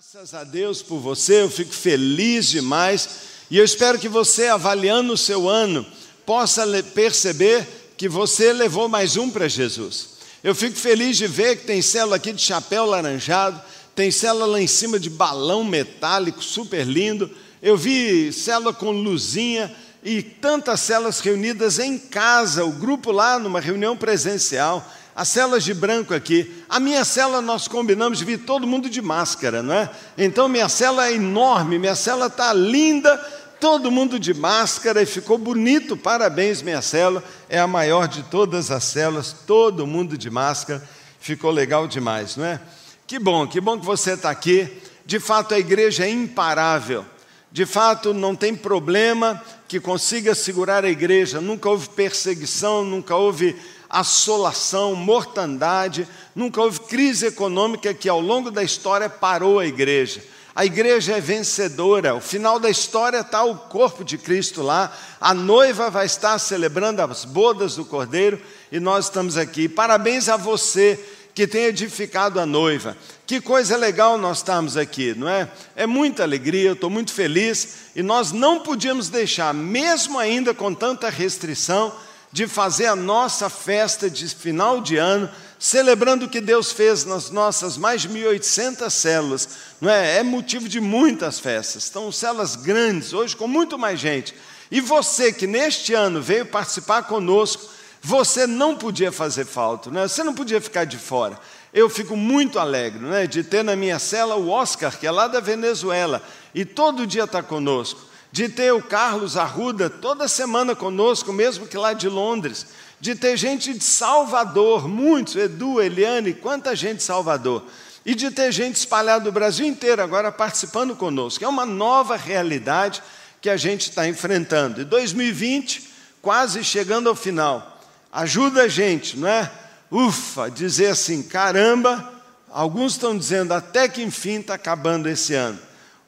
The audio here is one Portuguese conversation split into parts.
Graças a Deus por você, eu fico feliz demais e eu espero que você, avaliando o seu ano, possa perceber que você levou mais um para Jesus. Eu fico feliz de ver que tem célula aqui de chapéu laranjado, tem célula lá em cima de balão metálico, super lindo. Eu vi célula com luzinha e tantas células reunidas em casa, o grupo lá numa reunião presencial as células de branco aqui. A minha célula nós combinamos de vir todo mundo de máscara, não é? Então minha célula é enorme, minha célula está linda, todo mundo de máscara e ficou bonito. Parabéns, minha célula. É a maior de todas as células, todo mundo de máscara. Ficou legal demais, não é? Que bom, que bom que você está aqui. De fato, a igreja é imparável. De fato, não tem problema que consiga segurar a igreja. Nunca houve perseguição, nunca houve assolação, mortandade, nunca houve crise econômica que ao longo da história parou a igreja. A igreja é vencedora, o final da história está o corpo de Cristo lá, a noiva vai estar celebrando as bodas do Cordeiro e nós estamos aqui. Parabéns a você que tem edificado a noiva. Que coisa legal nós estamos aqui, não é? É muita alegria, eu estou muito feliz e nós não podíamos deixar, mesmo ainda com tanta restrição, de fazer a nossa festa de final de ano, celebrando o que Deus fez nas nossas mais de 1.800 células. Não é? é motivo de muitas festas. Estão células grandes, hoje com muito mais gente. E você que neste ano veio participar conosco, você não podia fazer falta, né? você não podia ficar de fora. Eu fico muito alegre né, de ter na minha cela o Oscar, que é lá da Venezuela, e todo dia está conosco de ter o Carlos Arruda toda semana conosco, mesmo que lá de Londres, de ter gente de Salvador, muitos, Edu, Eliane, quanta gente de Salvador, e de ter gente espalhada do Brasil inteiro agora participando conosco. É uma nova realidade que a gente está enfrentando. E 2020, quase chegando ao final, ajuda a gente, não é? Ufa, dizer assim, caramba, alguns estão dizendo até que enfim está acabando esse ano.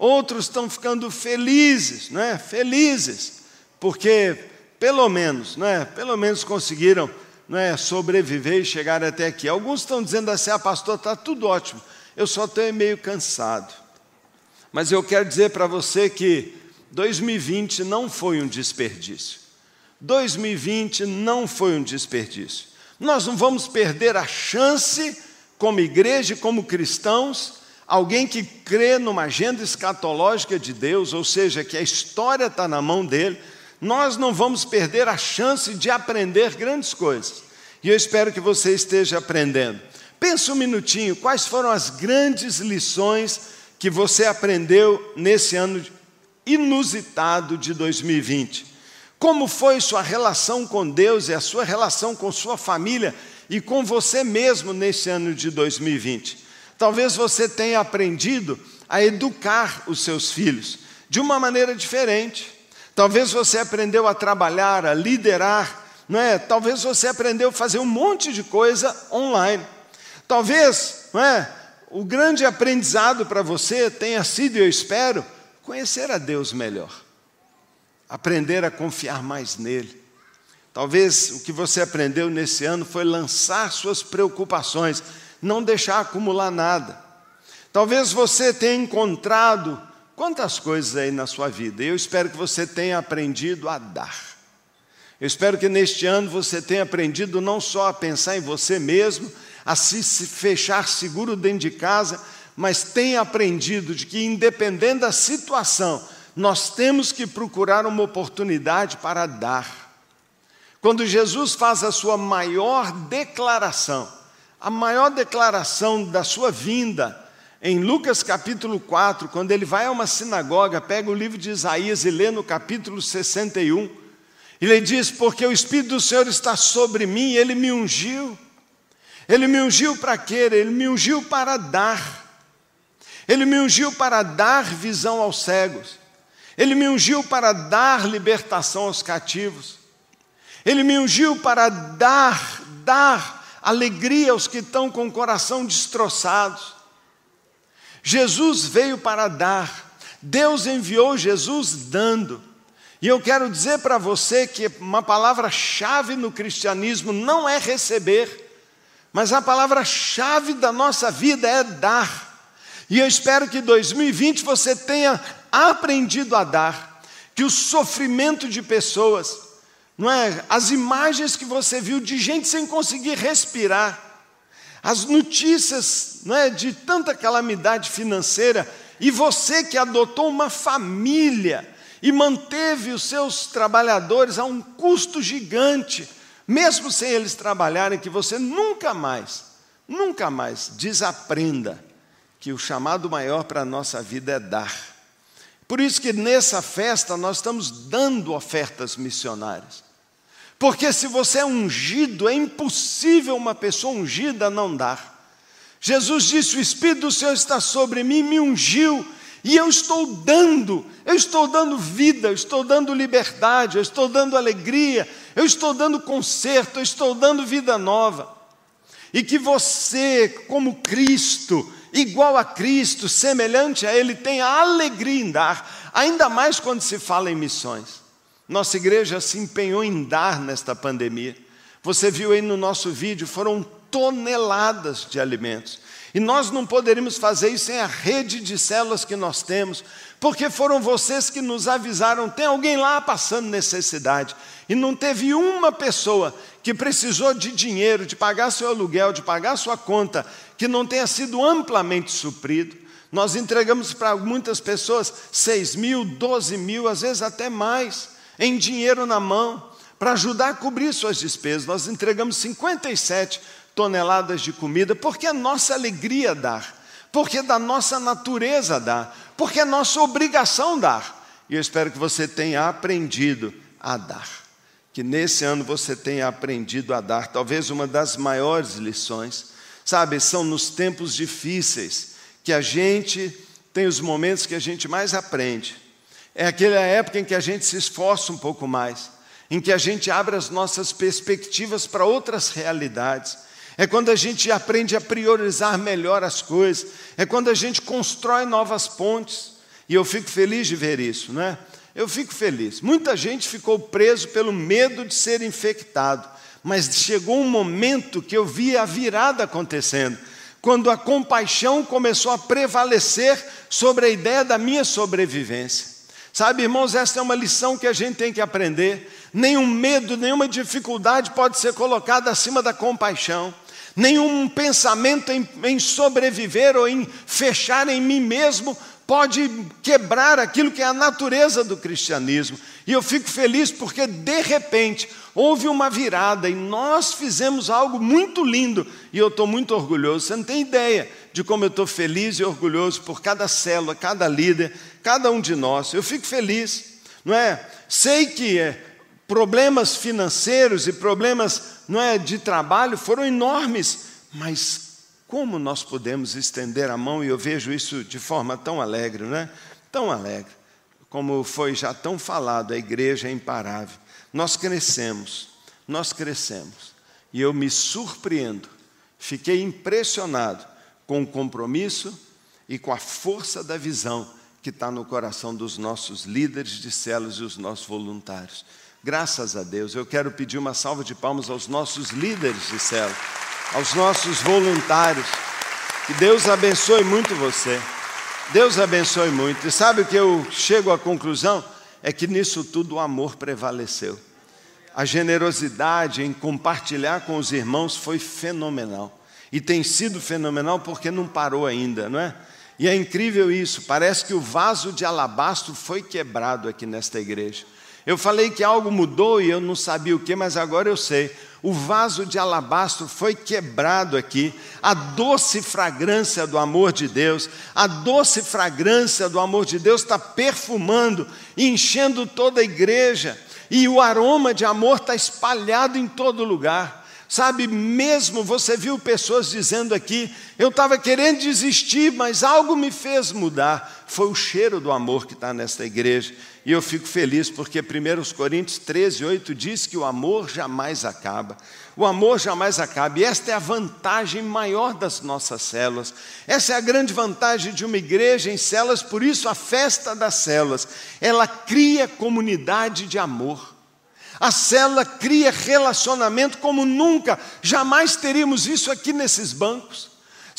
Outros estão ficando felizes, não é? Felizes, porque pelo menos, não é? Pelo menos conseguiram, não é? Sobreviver e chegar até aqui. Alguns estão dizendo assim: "Ah, pastor, está tudo ótimo. Eu só estou meio cansado". Mas eu quero dizer para você que 2020 não foi um desperdício. 2020 não foi um desperdício. Nós não vamos perder a chance, como igreja e como cristãos, alguém que crê numa agenda escatológica de Deus, ou seja, que a história está na mão dele, nós não vamos perder a chance de aprender grandes coisas. E eu espero que você esteja aprendendo. Pensa um minutinho, quais foram as grandes lições que você aprendeu nesse ano inusitado de 2020? Como foi sua relação com Deus e a sua relação com sua família e com você mesmo nesse ano de 2020? Talvez você tenha aprendido a educar os seus filhos de uma maneira diferente. Talvez você aprendeu a trabalhar, a liderar, não é? Talvez você aprendeu a fazer um monte de coisa online. Talvez, não é? O grande aprendizado para você tenha sido, eu espero, conhecer a Deus melhor. Aprender a confiar mais nele. Talvez o que você aprendeu nesse ano foi lançar suas preocupações não deixar acumular nada. Talvez você tenha encontrado quantas coisas aí na sua vida. Eu espero que você tenha aprendido a dar. Eu espero que neste ano você tenha aprendido não só a pensar em você mesmo, a se fechar seguro dentro de casa, mas tenha aprendido de que, independente da situação, nós temos que procurar uma oportunidade para dar. Quando Jesus faz a sua maior declaração, a maior declaração da sua vinda, em Lucas capítulo 4, quando ele vai a uma sinagoga, pega o livro de Isaías e lê no capítulo 61, ele diz: Porque o Espírito do Senhor está sobre mim, ele me ungiu. Ele me ungiu para quê? Ele me ungiu para dar. Ele me ungiu para dar visão aos cegos. Ele me ungiu para dar libertação aos cativos. Ele me ungiu para dar, dar alegria aos que estão com o coração destroçados. Jesus veio para dar, Deus enviou Jesus dando. E eu quero dizer para você que uma palavra-chave no cristianismo não é receber, mas a palavra-chave da nossa vida é dar. E eu espero que 2020 você tenha aprendido a dar, que o sofrimento de pessoas, não é? As imagens que você viu de gente sem conseguir respirar, as notícias, não é, de tanta calamidade financeira, e você que adotou uma família e manteve os seus trabalhadores a um custo gigante, mesmo sem eles trabalharem, que você nunca mais, nunca mais desaprenda que o chamado maior para a nossa vida é dar. Por isso que nessa festa nós estamos dando ofertas missionárias. Porque se você é ungido, é impossível uma pessoa ungida não dar. Jesus disse: O Espírito do Senhor está sobre mim, me ungiu, e eu estou dando, eu estou dando vida, eu estou dando liberdade, eu estou dando alegria, eu estou dando conserto, eu estou dando vida nova. E que você, como Cristo, igual a Cristo, semelhante a Ele, tenha alegria em dar, ainda mais quando se fala em missões. Nossa igreja se empenhou em dar nesta pandemia. Você viu aí no nosso vídeo, foram toneladas de alimentos. E nós não poderíamos fazer isso sem a rede de células que nós temos, porque foram vocês que nos avisaram: tem alguém lá passando necessidade. E não teve uma pessoa que precisou de dinheiro, de pagar seu aluguel, de pagar sua conta, que não tenha sido amplamente suprido. Nós entregamos para muitas pessoas 6 mil, 12 mil, às vezes até mais, em dinheiro na mão, para ajudar a cobrir suas despesas. Nós entregamos 57 toneladas de comida, porque é nossa alegria dar, porque da nossa natureza dar, porque é nossa obrigação dar. E eu espero que você tenha aprendido a dar. Que nesse ano você tenha aprendido a dar, talvez uma das maiores lições. Sabe, são nos tempos difíceis que a gente tem os momentos que a gente mais aprende. É aquela época em que a gente se esforça um pouco mais, em que a gente abre as nossas perspectivas para outras realidades é quando a gente aprende a priorizar melhor as coisas, é quando a gente constrói novas pontes. E eu fico feliz de ver isso, não é? Eu fico feliz. Muita gente ficou preso pelo medo de ser infectado, mas chegou um momento que eu vi a virada acontecendo, quando a compaixão começou a prevalecer sobre a ideia da minha sobrevivência. Sabe, irmãos, essa é uma lição que a gente tem que aprender. Nenhum medo, nenhuma dificuldade pode ser colocada acima da compaixão nenhum pensamento em, em, sobreviver ou em fechar em mim mesmo pode quebrar aquilo que é a natureza do cristianismo. E eu fico feliz porque, de repente, houve uma virada e nós fizemos algo muito lindo e eu estou muito orgulhoso. Você não tem ideia de como eu estou feliz e orgulhoso por cada célula, cada líder, cada um de nós. Eu fico feliz, não é? Sei que é, problemas financeiros e problemas não é, de trabalho foram enormes, mas como nós podemos estender a mão, e eu vejo isso de forma tão alegre, não é? Tão alegre, como foi já tão falado, a igreja é imparável. Nós crescemos, nós crescemos, e eu me surpreendo, fiquei impressionado com o compromisso e com a força da visão que está no coração dos nossos líderes de células e os nossos voluntários. Graças a Deus. Eu quero pedir uma salva de palmas aos nossos líderes de célula, aos nossos voluntários. Que Deus abençoe muito você. Deus abençoe muito. E sabe o que eu chego à conclusão? É que nisso tudo o amor prevaleceu. A generosidade em compartilhar com os irmãos foi fenomenal. E tem sido fenomenal porque não parou ainda, não é? E é incrível isso, parece que o vaso de alabastro foi quebrado aqui nesta igreja. Eu falei que algo mudou e eu não sabia o que, mas agora eu sei. O vaso de alabastro foi quebrado aqui. A doce fragrância do amor de Deus, a doce fragrância do amor de Deus está perfumando, enchendo toda a igreja. E o aroma de amor está espalhado em todo lugar. Sabe, mesmo você viu pessoas dizendo aqui, eu estava querendo desistir, mas algo me fez mudar. Foi o cheiro do amor que está nesta igreja. E eu fico feliz porque 1 Coríntios 13, 8 diz que o amor jamais acaba. O amor jamais acaba. E esta é a vantagem maior das nossas células. Essa é a grande vantagem de uma igreja em células, por isso a festa das células. Ela cria comunidade de amor. A célula cria relacionamento como nunca, jamais teríamos isso aqui nesses bancos.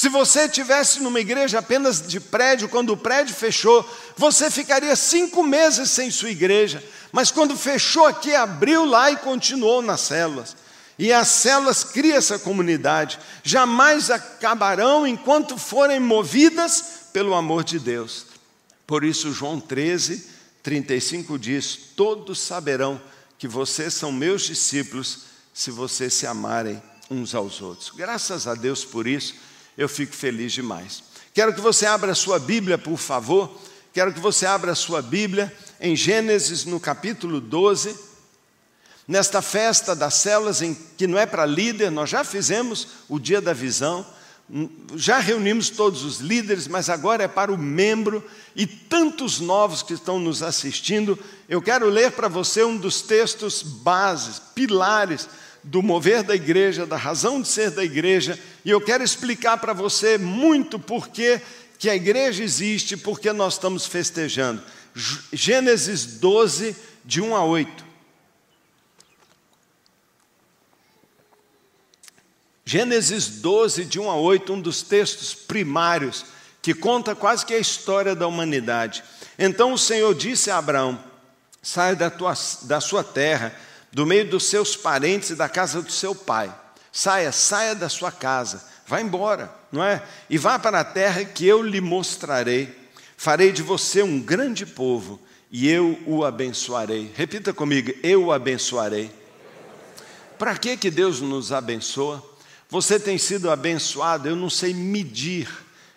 Se você tivesse numa igreja apenas de prédio, quando o prédio fechou, você ficaria cinco meses sem sua igreja. Mas quando fechou aqui, abriu lá e continuou nas células. E as células criam essa comunidade. Jamais acabarão enquanto forem movidas pelo amor de Deus. Por isso, João 13, 35 diz: Todos saberão que vocês são meus discípulos se vocês se amarem uns aos outros. Graças a Deus por isso, eu fico feliz demais. Quero que você abra a sua Bíblia, por favor. Quero que você abra a sua Bíblia em Gênesis, no capítulo 12. Nesta festa das células, em, que não é para líder, nós já fizemos o dia da visão, já reunimos todos os líderes, mas agora é para o membro e tantos novos que estão nos assistindo. Eu quero ler para você um dos textos bases, pilares do mover da igreja, da razão de ser da igreja, e eu quero explicar para você muito por que a igreja existe, porque nós estamos festejando. Gênesis 12, de 1 a 8. Gênesis 12, de 1 a 8, um dos textos primários que conta quase que a história da humanidade. Então o Senhor disse a Abraão: Saia da, tua, da sua terra, do meio dos seus parentes e da casa do seu pai. Saia, saia da sua casa, vá embora, não é? E vá para a terra que eu lhe mostrarei. Farei de você um grande povo e eu o abençoarei. Repita comigo: eu o abençoarei. Para que que Deus nos abençoa? Você tem sido abençoado, eu não sei medir,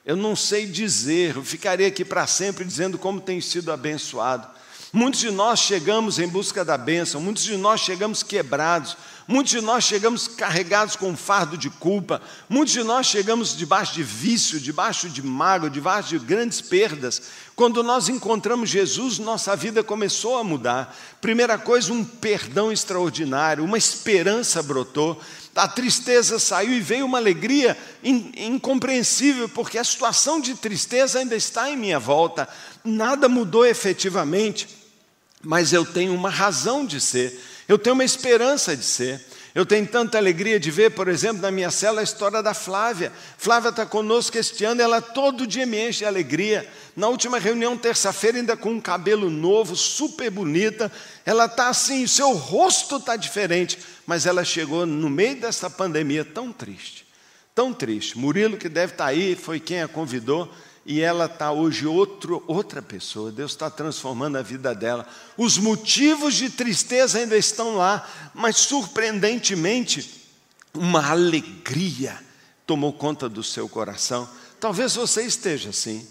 eu não sei dizer, eu ficarei aqui para sempre dizendo como tem sido abençoado. Muitos de nós chegamos em busca da bênção, muitos de nós chegamos quebrados, muitos de nós chegamos carregados com um fardo de culpa, muitos de nós chegamos debaixo de vício, debaixo de mágoa, debaixo de grandes perdas. Quando nós encontramos Jesus, nossa vida começou a mudar. Primeira coisa, um perdão extraordinário, uma esperança brotou a tristeza saiu e veio uma alegria incompreensível, porque a situação de tristeza ainda está em minha volta, nada mudou efetivamente, mas eu tenho uma razão de ser, eu tenho uma esperança de ser. Eu tenho tanta alegria de ver, por exemplo, na minha cela a história da Flávia. Flávia está conosco este ano, ela todo dia me enche de alegria. Na última reunião, terça-feira, ainda com um cabelo novo, super bonita. Ela está assim, seu rosto está diferente, mas ela chegou no meio dessa pandemia tão triste, tão triste. Murilo, que deve estar tá aí, foi quem a convidou e ela está hoje outro, outra pessoa. Deus está transformando a vida dela. Os motivos de tristeza ainda estão lá, mas surpreendentemente, uma alegria tomou conta do seu coração. Talvez você esteja assim.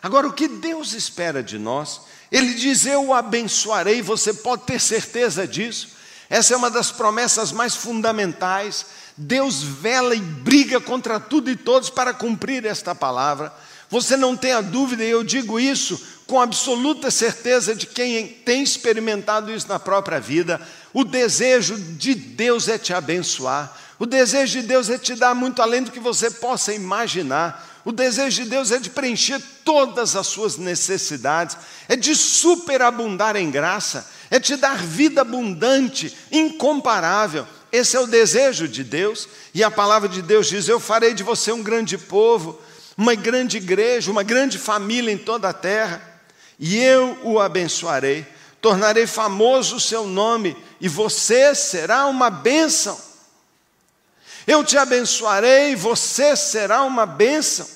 Agora, o que Deus espera de nós? Ele diz: Eu o abençoarei, você pode ter certeza disso. Essa é uma das promessas mais fundamentais. Deus vela e briga contra tudo e todos para cumprir esta palavra. Você não tenha dúvida, e eu digo isso com absoluta certeza de quem tem experimentado isso na própria vida. O desejo de Deus é te abençoar. O desejo de Deus é te dar muito além do que você possa imaginar. O desejo de Deus é de preencher todas as suas necessidades, é de superabundar em graça, é te dar vida abundante, incomparável. Esse é o desejo de Deus, e a palavra de Deus diz: Eu farei de você um grande povo uma grande igreja, uma grande família em toda a terra, e eu o abençoarei, tornarei famoso o seu nome, e você será uma bênção. Eu te abençoarei, você será uma bênção.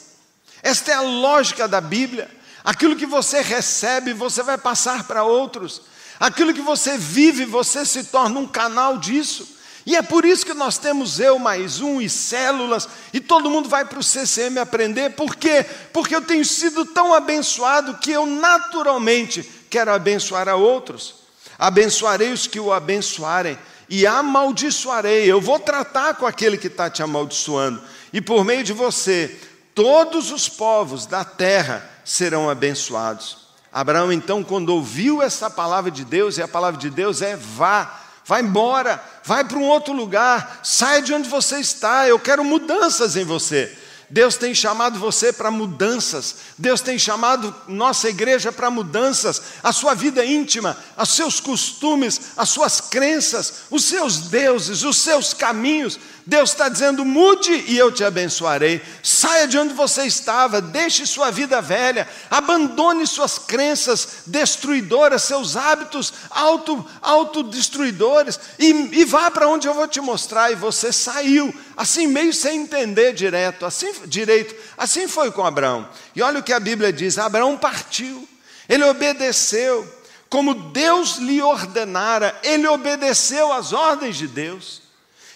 Esta é a lógica da Bíblia. Aquilo que você recebe, você vai passar para outros. Aquilo que você vive, você se torna um canal disso. E é por isso que nós temos eu mais um e células, e todo mundo vai para o CCM aprender. Por quê? Porque eu tenho sido tão abençoado que eu naturalmente quero abençoar a outros. Abençoarei os que o abençoarem, e amaldiçoarei. Eu vou tratar com aquele que está te amaldiçoando, e por meio de você, todos os povos da terra serão abençoados. Abraão, então, quando ouviu essa palavra de Deus, e a palavra de Deus é vá vai embora, vai para um outro lugar, sai de onde você está, eu quero mudanças em você. Deus tem chamado você para mudanças, Deus tem chamado nossa igreja para mudanças, a sua vida íntima, os seus costumes, as suas crenças, os seus deuses, os seus caminhos. Deus está dizendo: mude e eu te abençoarei. Saia de onde você estava, deixe sua vida velha, abandone suas crenças destruidoras, seus hábitos auto, autodestruidores e, e vá para onde eu vou te mostrar. E você saiu, assim meio sem entender direto, assim, direito. Assim foi com Abraão. E olha o que a Bíblia diz: Abraão partiu, ele obedeceu, como Deus lhe ordenara, ele obedeceu às ordens de Deus.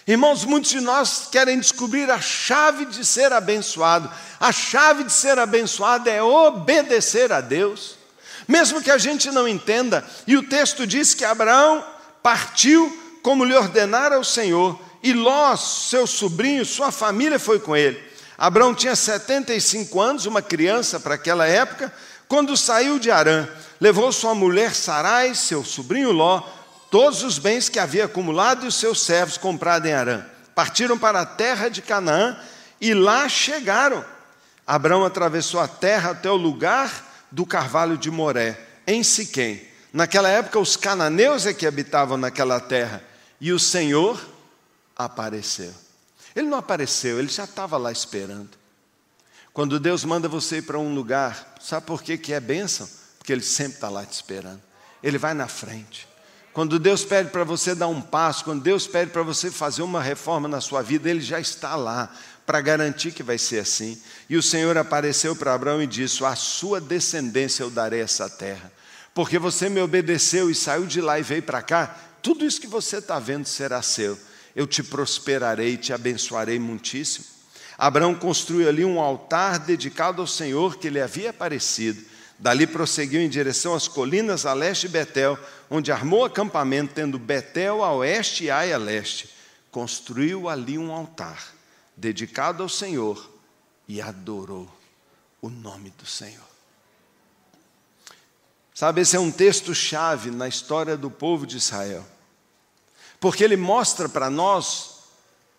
Irmãos, muitos de nós querem descobrir a chave de ser abençoado. A chave de ser abençoado é obedecer a Deus, mesmo que a gente não entenda. E o texto diz que Abraão partiu como lhe ordenara o Senhor, e Ló, seu sobrinho, sua família foi com ele. Abraão tinha 75 anos, uma criança para aquela época, quando saiu de Arã. Levou sua mulher Sarai, seu sobrinho Ló, todos os bens que havia acumulado e os seus servos comprado em Arã. Partiram para a terra de Canaã e lá chegaram. Abraão atravessou a terra até o lugar do carvalho de Moré, em Siquém. Naquela época, os cananeus é que habitavam naquela terra. E o Senhor apareceu. Ele não apareceu, ele já estava lá esperando. Quando Deus manda você ir para um lugar, sabe por que, que é bênção? Porque Ele sempre está lá te esperando. Ele vai na frente. Quando Deus pede para você dar um passo, quando Deus pede para você fazer uma reforma na sua vida, Ele já está lá para garantir que vai ser assim. E o Senhor apareceu para Abraão e disse: A sua descendência eu darei essa terra, porque você me obedeceu e saiu de lá e veio para cá. Tudo isso que você está vendo será seu. Eu te prosperarei, te abençoarei muitíssimo. Abraão construiu ali um altar dedicado ao Senhor que lhe havia aparecido. Dali prosseguiu em direção às colinas a leste de Betel, onde armou acampamento, tendo Betel a oeste e Ai a leste. Construiu ali um altar dedicado ao Senhor e adorou o nome do Senhor. Sabe, esse é um texto-chave na história do povo de Israel, porque ele mostra para nós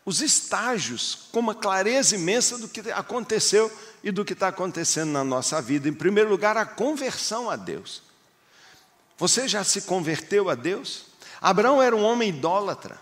os estágios com uma clareza imensa do que aconteceu e do que está acontecendo na nossa vida. Em primeiro lugar, a conversão a Deus. Você já se converteu a Deus? Abraão era um homem idólatra.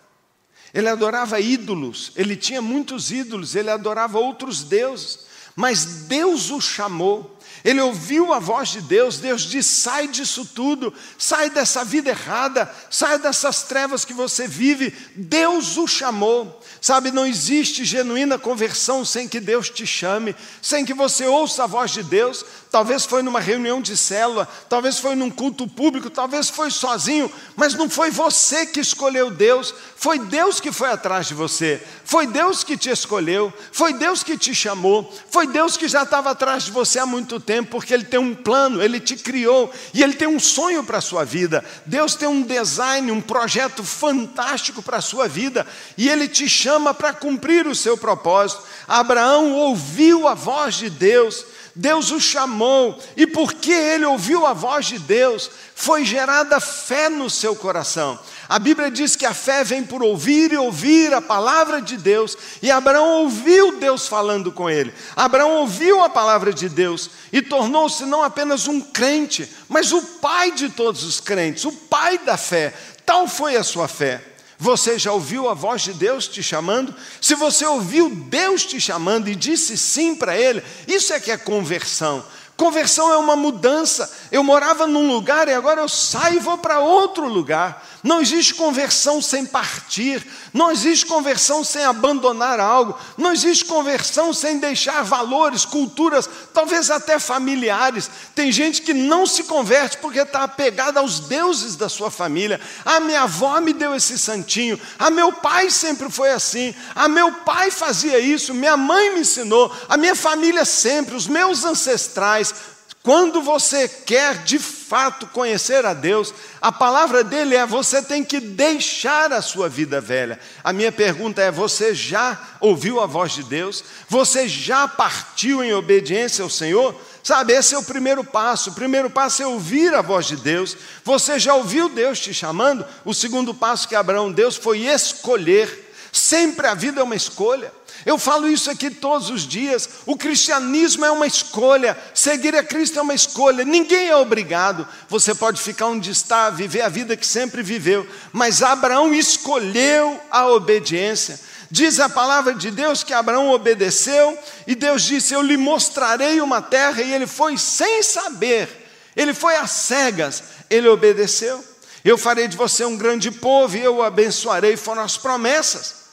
Ele adorava ídolos, ele tinha muitos ídolos, ele adorava outros deuses, mas Deus o chamou ele ouviu a voz de Deus, Deus diz: sai disso tudo, sai dessa vida errada, sai dessas trevas que você vive. Deus o chamou. Sabe, não existe genuína conversão sem que Deus te chame, sem que você ouça a voz de Deus. Talvez foi numa reunião de célula, talvez foi num culto público, talvez foi sozinho, mas não foi você que escolheu Deus, foi Deus que foi atrás de você, foi Deus que te escolheu, foi Deus que te chamou, foi Deus que já estava atrás de você há muito tempo, porque Ele tem um plano, Ele te criou e Ele tem um sonho para a sua vida. Deus tem um design, um projeto fantástico para a sua vida e Ele te chama para cumprir o seu propósito. Abraão ouviu a voz de Deus. Deus o chamou, e porque ele ouviu a voz de Deus, foi gerada fé no seu coração. A Bíblia diz que a fé vem por ouvir e ouvir a palavra de Deus, e Abraão ouviu Deus falando com ele. Abraão ouviu a palavra de Deus e tornou-se não apenas um crente, mas o pai de todos os crentes, o pai da fé. Tal foi a sua fé. Você já ouviu a voz de Deus te chamando? Se você ouviu Deus te chamando e disse sim para Ele, isso é que é conversão. Conversão é uma mudança. Eu morava num lugar e agora eu saio e vou para outro lugar. Não existe conversão sem partir, não existe conversão sem abandonar algo, não existe conversão sem deixar valores, culturas, talvez até familiares. Tem gente que não se converte porque está apegada aos deuses da sua família. A ah, minha avó me deu esse santinho, a ah, meu pai sempre foi assim, a ah, meu pai fazia isso, minha mãe me ensinou, a minha família sempre, os meus ancestrais. Quando você quer de fato conhecer a Deus, a palavra dele é: você tem que deixar a sua vida velha. A minha pergunta é: você já ouviu a voz de Deus? Você já partiu em obediência ao Senhor? Sabe, esse é o primeiro passo. O primeiro passo é ouvir a voz de Deus. Você já ouviu Deus te chamando? O segundo passo que Abraão Deus foi escolher. Sempre a vida é uma escolha. Eu falo isso aqui todos os dias. O cristianismo é uma escolha, seguir a Cristo é uma escolha. Ninguém é obrigado. Você pode ficar onde está, viver a vida que sempre viveu, mas Abraão escolheu a obediência. Diz a palavra de Deus que Abraão obedeceu e Deus disse: Eu lhe mostrarei uma terra, e ele foi sem saber, ele foi às cegas, ele obedeceu. Eu farei de você um grande povo e eu o abençoarei, foram as promessas.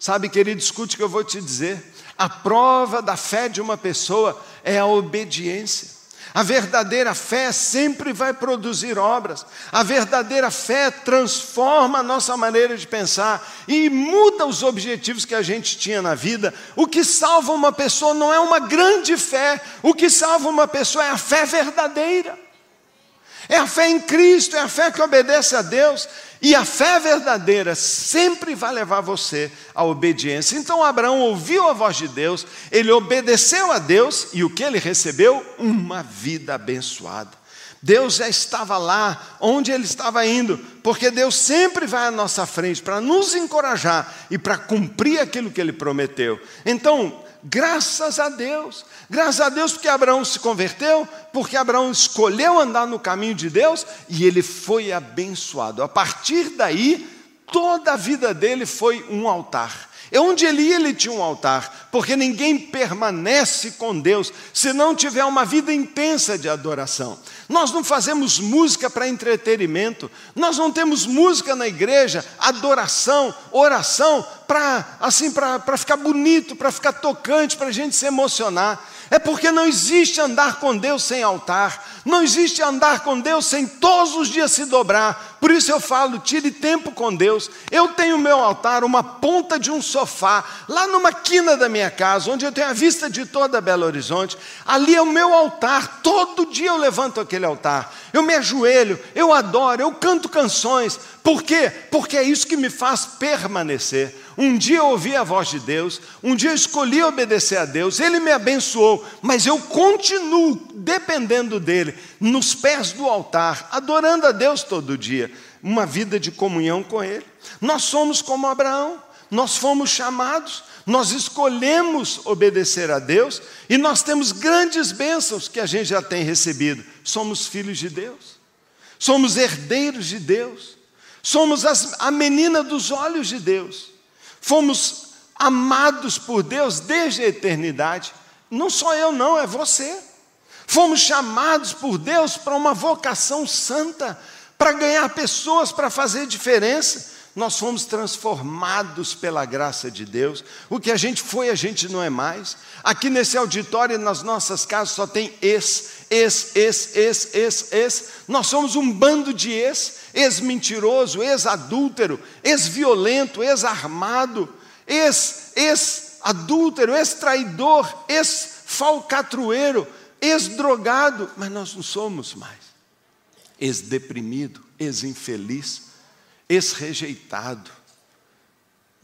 Sabe, querido, escute o que eu vou te dizer. A prova da fé de uma pessoa é a obediência. A verdadeira fé sempre vai produzir obras. A verdadeira fé transforma a nossa maneira de pensar e muda os objetivos que a gente tinha na vida. O que salva uma pessoa não é uma grande fé, o que salva uma pessoa é a fé verdadeira. É a fé em Cristo, é a fé que obedece a Deus. E a fé verdadeira sempre vai levar você à obediência. Então Abraão ouviu a voz de Deus, ele obedeceu a Deus e o que ele recebeu? Uma vida abençoada. Deus já estava lá onde ele estava indo, porque Deus sempre vai à nossa frente para nos encorajar e para cumprir aquilo que ele prometeu. Então, Graças a Deus, graças a Deus porque Abraão se converteu, porque Abraão escolheu andar no caminho de Deus e ele foi abençoado. A partir daí, toda a vida dele foi um altar. É onde ele ia, ele tinha um altar, porque ninguém permanece com Deus se não tiver uma vida intensa de adoração. Nós não fazemos música para entretenimento, nós não temos música na igreja, adoração, oração, para assim, ficar bonito, para ficar tocante, para a gente se emocionar. É porque não existe andar com Deus sem altar, não existe andar com Deus sem todos os dias se dobrar. Por isso eu falo, tire tempo com Deus. Eu tenho meu altar, uma ponta de um sofá, lá numa quina da minha casa, onde eu tenho a vista de toda Belo Horizonte. Ali é o meu altar, todo dia eu levanto aquele altar. Eu me ajoelho, eu adoro, eu canto canções. Por quê? Porque é isso que me faz permanecer. Um dia eu ouvi a voz de Deus, um dia eu escolhi obedecer a Deus, Ele me abençoou, mas eu continuo dependendo dEle, nos pés do altar, adorando a Deus todo dia, uma vida de comunhão com Ele. Nós somos como Abraão, nós fomos chamados, nós escolhemos obedecer a Deus e nós temos grandes bênçãos que a gente já tem recebido. Somos filhos de Deus, somos herdeiros de Deus, somos as, a menina dos olhos de Deus. Fomos amados por Deus desde a eternidade. Não sou eu, não, é você. Fomos chamados por Deus para uma vocação santa, para ganhar pessoas, para fazer diferença. Nós fomos transformados pela graça de Deus. O que a gente foi, a gente não é mais. Aqui nesse auditório, nas nossas casas, só tem ex, ex, ex, ex, ex, ex. Nós somos um bando de ex ex-mentiroso, ex-adúltero, ex-violento, ex-armado, ex-adúltero, ex-traidor, ex-falcatrueiro, ex-drogado, mas nós não somos mais. Ex-deprimido, ex-infeliz, ex-rejeitado.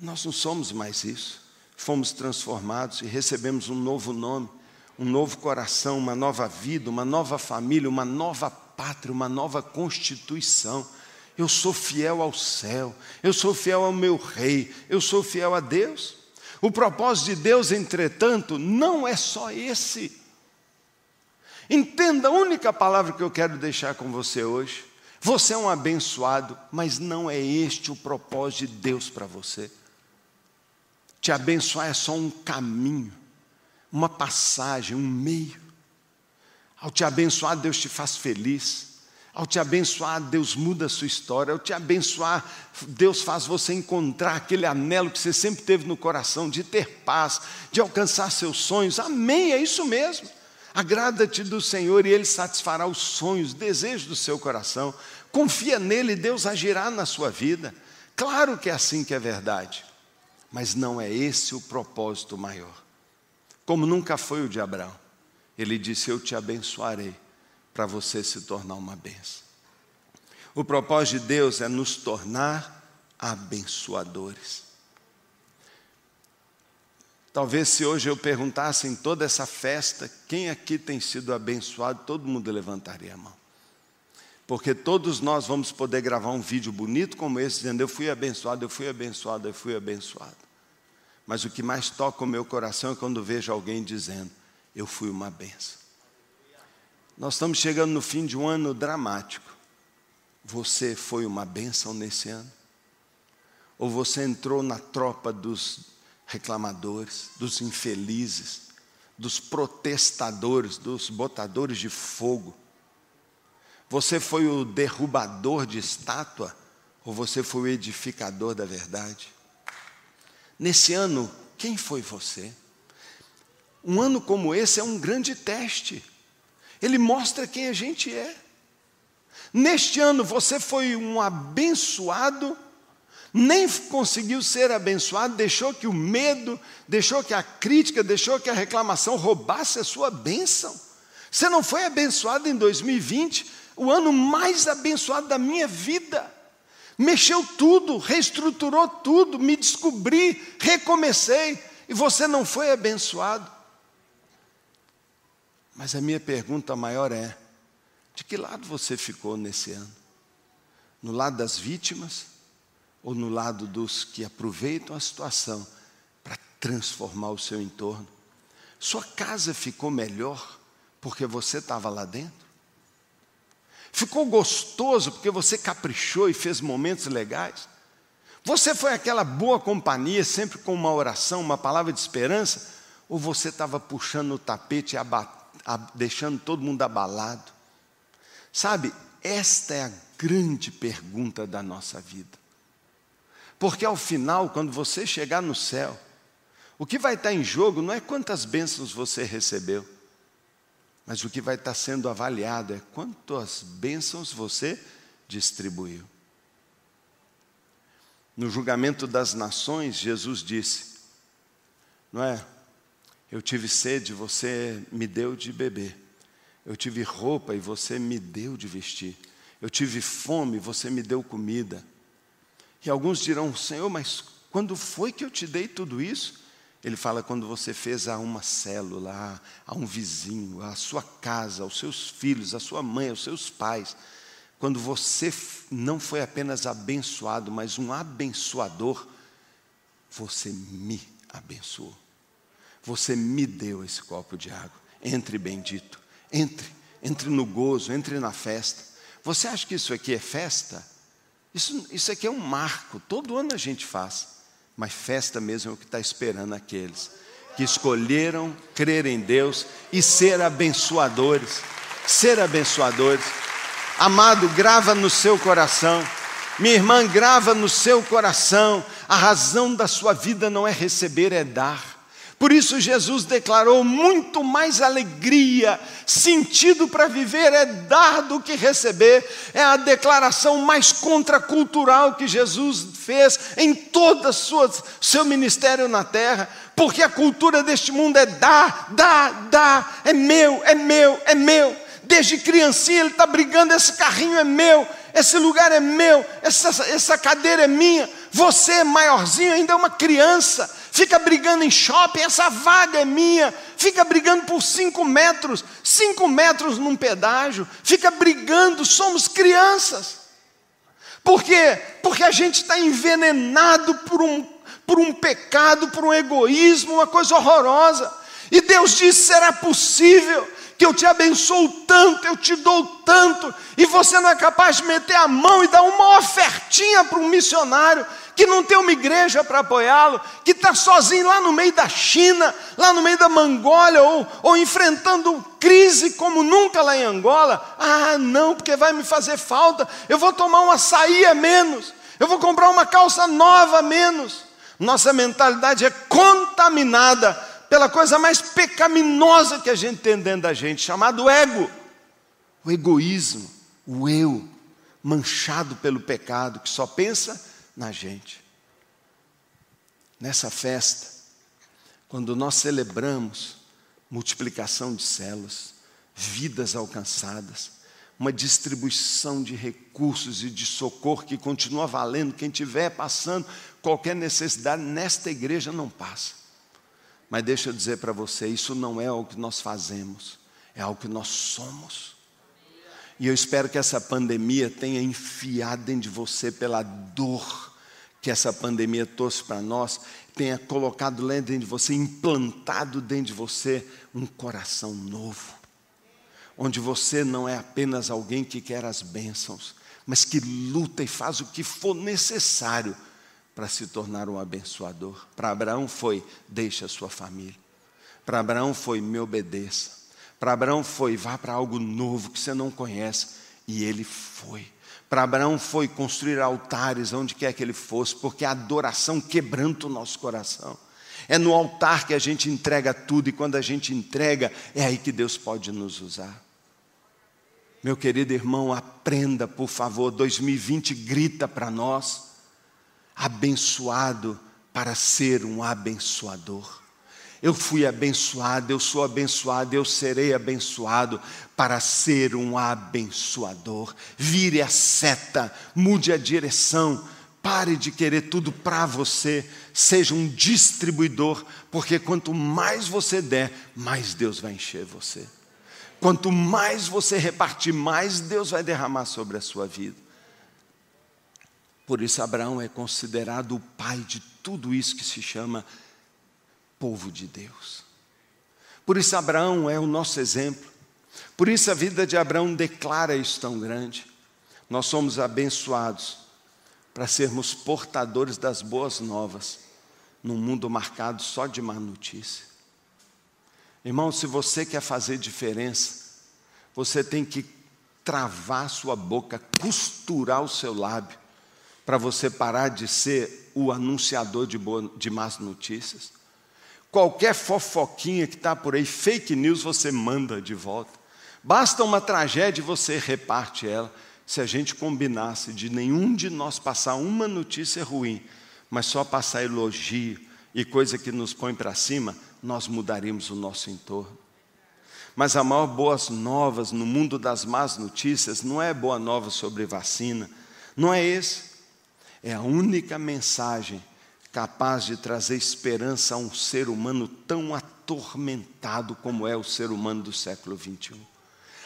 Nós não somos mais isso. Fomos transformados e recebemos um novo nome, um novo coração, uma nova vida, uma nova família, uma nova pátria, uma nova constituição. Eu sou fiel ao céu, eu sou fiel ao meu rei, eu sou fiel a Deus. O propósito de Deus, entretanto, não é só esse. Entenda a única palavra que eu quero deixar com você hoje. Você é um abençoado, mas não é este o propósito de Deus para você. Te abençoar é só um caminho, uma passagem, um meio. Ao te abençoar, Deus te faz feliz. Ao te abençoar, Deus muda a sua história. Ao te abençoar, Deus faz você encontrar aquele anelo que você sempre teve no coração de ter paz, de alcançar seus sonhos. Amém, é isso mesmo. Agrada-te do Senhor e Ele satisfará os sonhos, desejos do seu coração. Confia nele Deus agirá na sua vida. Claro que é assim que é verdade, mas não é esse o propósito maior. Como nunca foi o de Abraão. Ele disse: Eu te abençoarei para você se tornar uma benção. O propósito de Deus é nos tornar abençoadores. Talvez se hoje eu perguntasse em toda essa festa, quem aqui tem sido abençoado, todo mundo levantaria a mão. Porque todos nós vamos poder gravar um vídeo bonito como esse, dizendo: Eu fui abençoado, eu fui abençoado, eu fui abençoado. Mas o que mais toca o meu coração é quando vejo alguém dizendo: Eu fui uma benção. Nós estamos chegando no fim de um ano dramático. Você foi uma benção nesse ano? Ou você entrou na tropa dos reclamadores, dos infelizes, dos protestadores, dos botadores de fogo? Você foi o derrubador de estátua? Ou você foi o edificador da verdade? Nesse ano, quem foi você? Um ano como esse é um grande teste. Ele mostra quem a gente é. Neste ano você foi um abençoado, nem conseguiu ser abençoado, deixou que o medo, deixou que a crítica, deixou que a reclamação roubasse a sua bênção. Você não foi abençoado em 2020, o ano mais abençoado da minha vida. Mexeu tudo, reestruturou tudo, me descobri, recomecei, e você não foi abençoado. Mas a minha pergunta maior é: de que lado você ficou nesse ano? No lado das vítimas ou no lado dos que aproveitam a situação para transformar o seu entorno? Sua casa ficou melhor porque você estava lá dentro? Ficou gostoso porque você caprichou e fez momentos legais? Você foi aquela boa companhia, sempre com uma oração, uma palavra de esperança? Ou você estava puxando o tapete deixando todo mundo abalado? Sabe, esta é a grande pergunta da nossa vida. Porque ao final, quando você chegar no céu, o que vai estar em jogo não é quantas bênçãos você recebeu, mas o que vai estar sendo avaliado é quantas bênçãos você distribuiu. No julgamento das nações, Jesus disse: Não é? Eu tive sede, você me deu de beber. Eu tive roupa e você me deu de vestir. Eu tive fome, e você me deu comida. E alguns dirão: Senhor, mas quando foi que eu te dei tudo isso? Ele fala quando você fez a uma célula, a um vizinho, a sua casa, aos seus filhos, a sua mãe, aos seus pais. Quando você não foi apenas abençoado, mas um abençoador, você me abençoou. Você me deu esse copo de água. Entre, bendito. Entre. Entre no gozo, entre na festa. Você acha que isso aqui é festa? Isso, isso aqui é um marco. Todo ano a gente faz. Mas festa mesmo é o que está esperando aqueles que escolheram crer em Deus e ser abençoadores. Ser abençoadores. Amado, grava no seu coração. Minha irmã, grava no seu coração. A razão da sua vida não é receber, é dar. Por isso Jesus declarou muito mais alegria, sentido para viver é dar do que receber. É a declaração mais contracultural que Jesus fez em todo o seu ministério na terra, porque a cultura deste mundo é dar, dar, dar, é meu, é meu, é meu. Desde criancinha ele está brigando, esse carrinho é meu, esse lugar é meu, essa, essa cadeira é minha. Você, maiorzinho, ainda é uma criança fica brigando em shopping, essa vaga é minha, fica brigando por cinco metros, cinco metros num pedágio, fica brigando, somos crianças. Por quê? Porque a gente está envenenado por um, por um pecado, por um egoísmo, uma coisa horrorosa. E Deus disse: será possível que eu te abençoo tanto, eu te dou tanto, e você não é capaz de meter a mão e dar uma ofertinha para um missionário que não tem uma igreja para apoiá-lo, que está sozinho lá no meio da China, lá no meio da Mongólia, ou, ou enfrentando crise como nunca lá em Angola. Ah, não, porque vai me fazer falta, eu vou tomar uma açaí a menos, eu vou comprar uma calça nova a menos. Nossa mentalidade é contaminada pela coisa mais pecaminosa que a gente tem dentro da gente, chamado ego. O egoísmo, o eu, manchado pelo pecado, que só pensa na gente. Nessa festa, quando nós celebramos multiplicação de células, vidas alcançadas, uma distribuição de recursos e de socorro que continua valendo, quem estiver passando qualquer necessidade nesta igreja não passa. Mas deixa eu dizer para você, isso não é algo que nós fazemos, é algo que nós somos. E eu espero que essa pandemia tenha enfiado dentro de você pela dor que essa pandemia trouxe para nós, tenha colocado dentro de você, implantado dentro de você um coração novo, onde você não é apenas alguém que quer as bênçãos, mas que luta e faz o que for necessário para se tornar um abençoador. Para Abraão foi: deixe a sua família. Para Abraão foi: me obedeça. Para Abraão foi: vá para algo novo que você não conhece. E ele foi. Para Abraão foi construir altares onde quer que ele fosse, porque a adoração quebranta o nosso coração. É no altar que a gente entrega tudo, e quando a gente entrega, é aí que Deus pode nos usar. Meu querido irmão, aprenda, por favor, 2020 grita para nós, abençoado para ser um abençoador. Eu fui abençoado, eu sou abençoado, eu serei abençoado para ser um abençoador. Vire a seta, mude a direção, pare de querer tudo para você, seja um distribuidor, porque quanto mais você der, mais Deus vai encher você. Quanto mais você repartir, mais Deus vai derramar sobre a sua vida. Por isso, Abraão é considerado o pai de tudo isso que se chama povo de Deus. Por isso, Abraão é o nosso exemplo. Por isso, a vida de Abraão declara isso tão grande. Nós somos abençoados para sermos portadores das boas novas, num mundo marcado só de má notícia. Irmão, se você quer fazer diferença, você tem que travar sua boca, costurar o seu lábio, para você parar de ser o anunciador de, boa, de más notícias. Qualquer fofoquinha que está por aí, fake news, você manda de volta. Basta uma tragédia e você reparte ela. Se a gente combinasse de nenhum de nós passar uma notícia ruim, mas só passar elogio e coisa que nos põe para cima, nós mudaríamos o nosso entorno. Mas a maior boas novas no mundo das más notícias não é boa nova sobre vacina, não é esse. É a única mensagem capaz de trazer esperança a um ser humano tão atormentado como é o ser humano do século 21.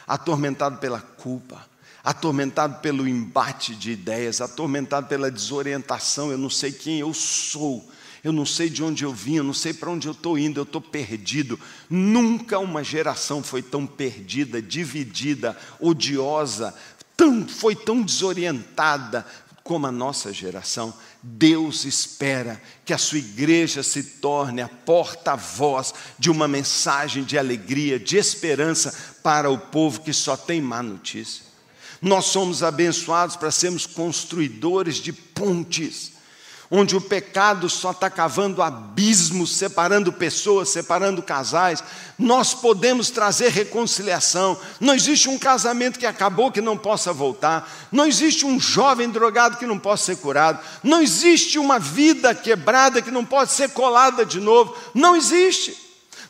Atormentado pela culpa, atormentado pelo embate de ideias, atormentado pela desorientação, eu não sei quem eu sou, eu não sei de onde eu vim, eu não sei para onde eu estou indo, eu estou perdido. Nunca uma geração foi tão perdida, dividida, odiosa, tão, foi tão desorientada como a nossa geração. Deus espera que a sua igreja se torne a porta-voz de uma mensagem de alegria, de esperança para o povo que só tem má notícia. Nós somos abençoados para sermos construidores de pontes onde o pecado só está cavando abismos, separando pessoas, separando casais, nós podemos trazer reconciliação. Não existe um casamento que acabou que não possa voltar, não existe um jovem drogado que não possa ser curado, não existe uma vida quebrada que não pode ser colada de novo. Não existe,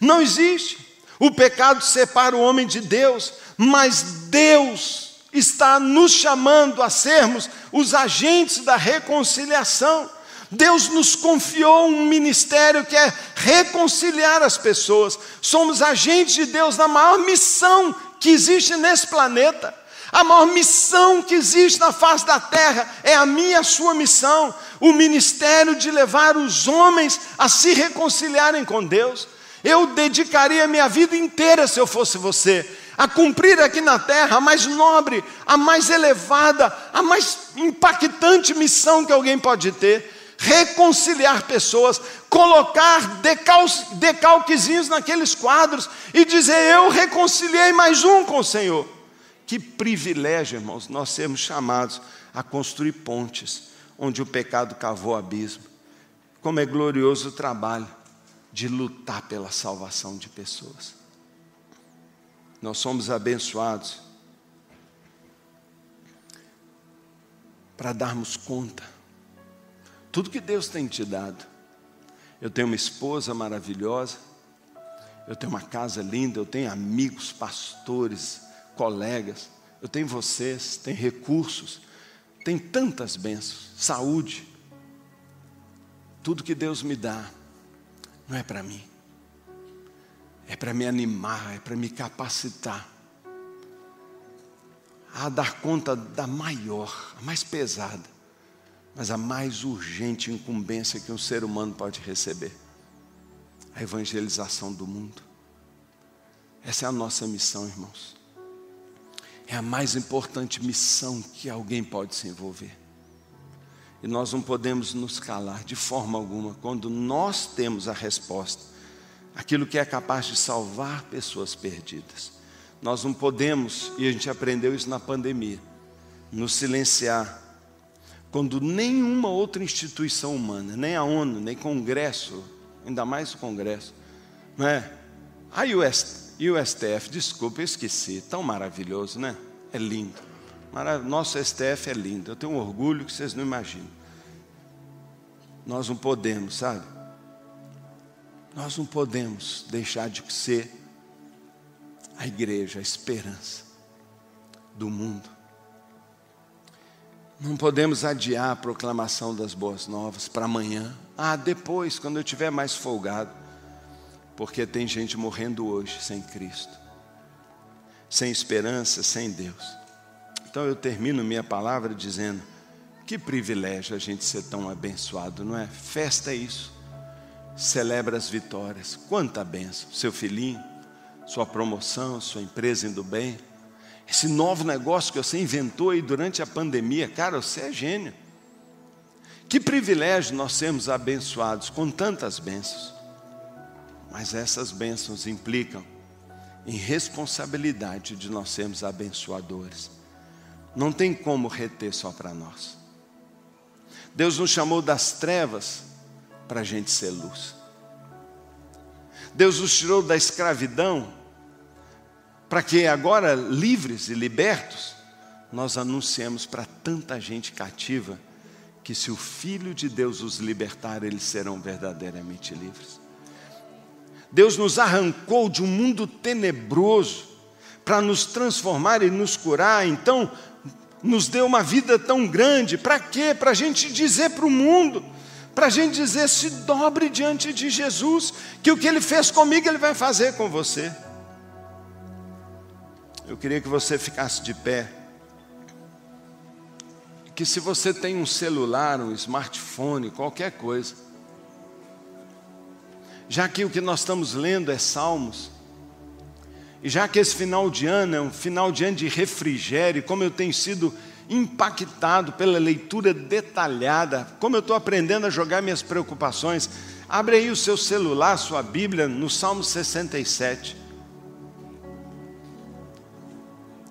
não existe. O pecado separa o homem de Deus, mas Deus está nos chamando a sermos os agentes da reconciliação. Deus nos confiou um ministério que é reconciliar as pessoas. Somos agentes de Deus na maior missão que existe nesse planeta. A maior missão que existe na face da terra é a minha a sua missão, o ministério de levar os homens a se reconciliarem com Deus. Eu dedicaria minha vida inteira, se eu fosse você, a cumprir aqui na terra a mais nobre, a mais elevada, a mais impactante missão que alguém pode ter reconciliar pessoas, colocar decal, decalquezinhos naqueles quadros e dizer: Eu reconciliei mais um com o Senhor. Que privilégio, irmãos, nós sermos chamados a construir pontes onde o pecado cavou abismo. Como é glorioso o trabalho de lutar pela salvação de pessoas. Nós somos abençoados para darmos conta tudo que Deus tem te dado. Eu tenho uma esposa maravilhosa, eu tenho uma casa linda, eu tenho amigos, pastores, colegas, eu tenho vocês, tenho recursos, tem tantas bênçãos, saúde. Tudo que Deus me dá não é para mim, é para me animar, é para me capacitar. A dar conta da maior, a mais pesada Mas a mais urgente incumbência que um ser humano pode receber a evangelização do mundo. Essa é a nossa missão, irmãos. É a mais importante missão que alguém pode se envolver. E nós não podemos nos calar de forma alguma quando nós temos a resposta, aquilo que é capaz de salvar pessoas perdidas. Nós não podemos, e a gente aprendeu isso na pandemia, nos silenciar quando nenhuma outra instituição humana, nem a ONU, nem Congresso, ainda mais o Congresso, não é? A US, USTF, desculpa, eu esqueci, tão maravilhoso, né? É lindo. Nosso STF é lindo, eu tenho um orgulho que vocês não imaginam. Nós não podemos, sabe? Nós não podemos deixar de ser a igreja, a esperança do mundo. Não podemos adiar a proclamação das boas novas para amanhã. Ah, depois, quando eu estiver mais folgado. Porque tem gente morrendo hoje sem Cristo, sem esperança, sem Deus. Então eu termino minha palavra dizendo: que privilégio a gente ser tão abençoado, não é? Festa é isso. Celebra as vitórias. Quanta benção. Seu filhinho, sua promoção, sua empresa indo bem esse novo negócio que você inventou aí durante a pandemia, cara, você é gênio. Que privilégio nós sermos abençoados com tantas bênçãos. Mas essas bênçãos implicam em responsabilidade de nós sermos abençoadores. Não tem como reter só para nós. Deus nos chamou das trevas para a gente ser luz. Deus nos tirou da escravidão para que agora, livres e libertos, nós anunciemos para tanta gente cativa que se o Filho de Deus os libertar, eles serão verdadeiramente livres. Deus nos arrancou de um mundo tenebroso para nos transformar e nos curar, então nos deu uma vida tão grande, para quê? Para a gente dizer para o mundo, para a gente dizer: se dobre diante de Jesus, que o que Ele fez comigo, Ele vai fazer com você. Eu queria que você ficasse de pé. Que se você tem um celular, um smartphone, qualquer coisa, já que o que nós estamos lendo é Salmos, e já que esse final de ano é um final de ano de refrigério, como eu tenho sido impactado pela leitura detalhada, como eu estou aprendendo a jogar minhas preocupações, abre aí o seu celular, sua Bíblia, no Salmo 67.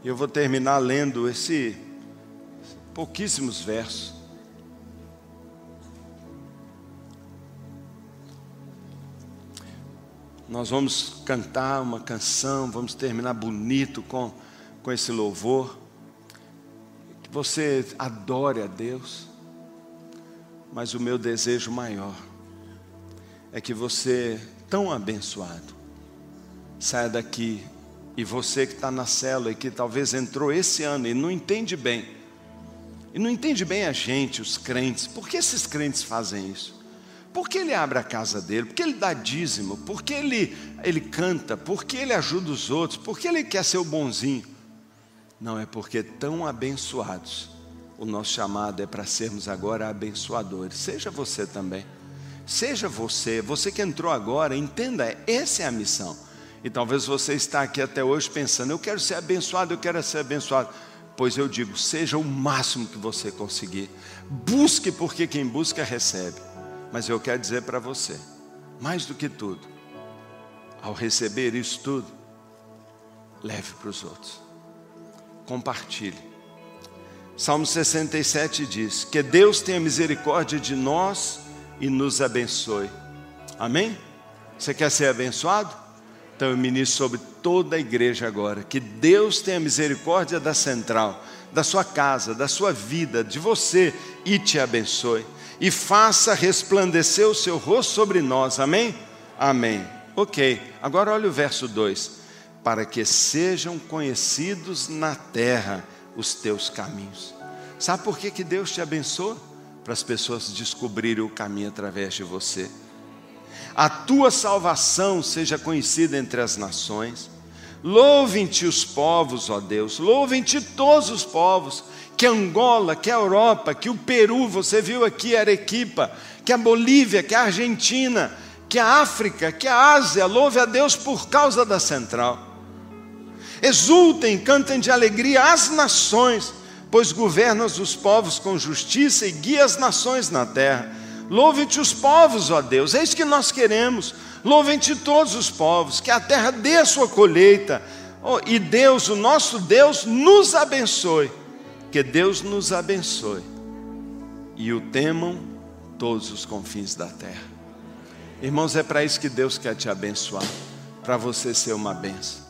Eu vou terminar lendo esse pouquíssimos versos. Nós vamos cantar uma canção, vamos terminar bonito com, com esse louvor. Que você adore a Deus, mas o meu desejo maior é que você, tão abençoado, saia daqui e você que está na célula e que talvez entrou esse ano e não entende bem, e não entende bem a gente, os crentes, por que esses crentes fazem isso? Por que ele abre a casa dele? Por que ele dá dízimo? Por que ele, ele canta? Por que ele ajuda os outros? Por que ele quer ser o bonzinho? Não, é porque tão abençoados. O nosso chamado é para sermos agora abençoadores. Seja você também. Seja você, você que entrou agora, entenda, essa é a missão. E talvez você está aqui até hoje pensando: eu quero ser abençoado, eu quero ser abençoado. Pois eu digo: seja o máximo que você conseguir. Busque, porque quem busca recebe. Mas eu quero dizer para você: mais do que tudo, ao receber isso tudo, leve para os outros. Compartilhe. Salmo 67 diz: Que Deus tenha misericórdia de nós e nos abençoe. Amém? Você quer ser abençoado? Então eu ministro sobre toda a igreja agora. Que Deus tenha misericórdia da central, da sua casa, da sua vida, de você e te abençoe. E faça resplandecer o seu rosto sobre nós. Amém? Amém. Ok, agora olha o verso 2: Para que sejam conhecidos na terra os teus caminhos. Sabe por que, que Deus te abençoa? Para as pessoas descobrirem o caminho através de você a tua salvação seja conhecida entre as nações, Louvem-te os povos, ó Deus, louvem-te todos os povos, que Angola, que a Europa, que o Peru, você viu aqui Arequipa, que a Bolívia, que a Argentina, que a África, que a Ásia, louve a Deus por causa da central. Exultem, cantem de alegria as nações, pois governas os povos com justiça e guia as nações na terra. Louvem-te os povos, ó Deus, é isso que nós queremos. Louvem-te todos os povos, que a terra dê a sua colheita. Oh, e Deus, o nosso Deus, nos abençoe. Que Deus nos abençoe. E o temam todos os confins da terra. Irmãos, é para isso que Deus quer te abençoar, para você ser uma benção.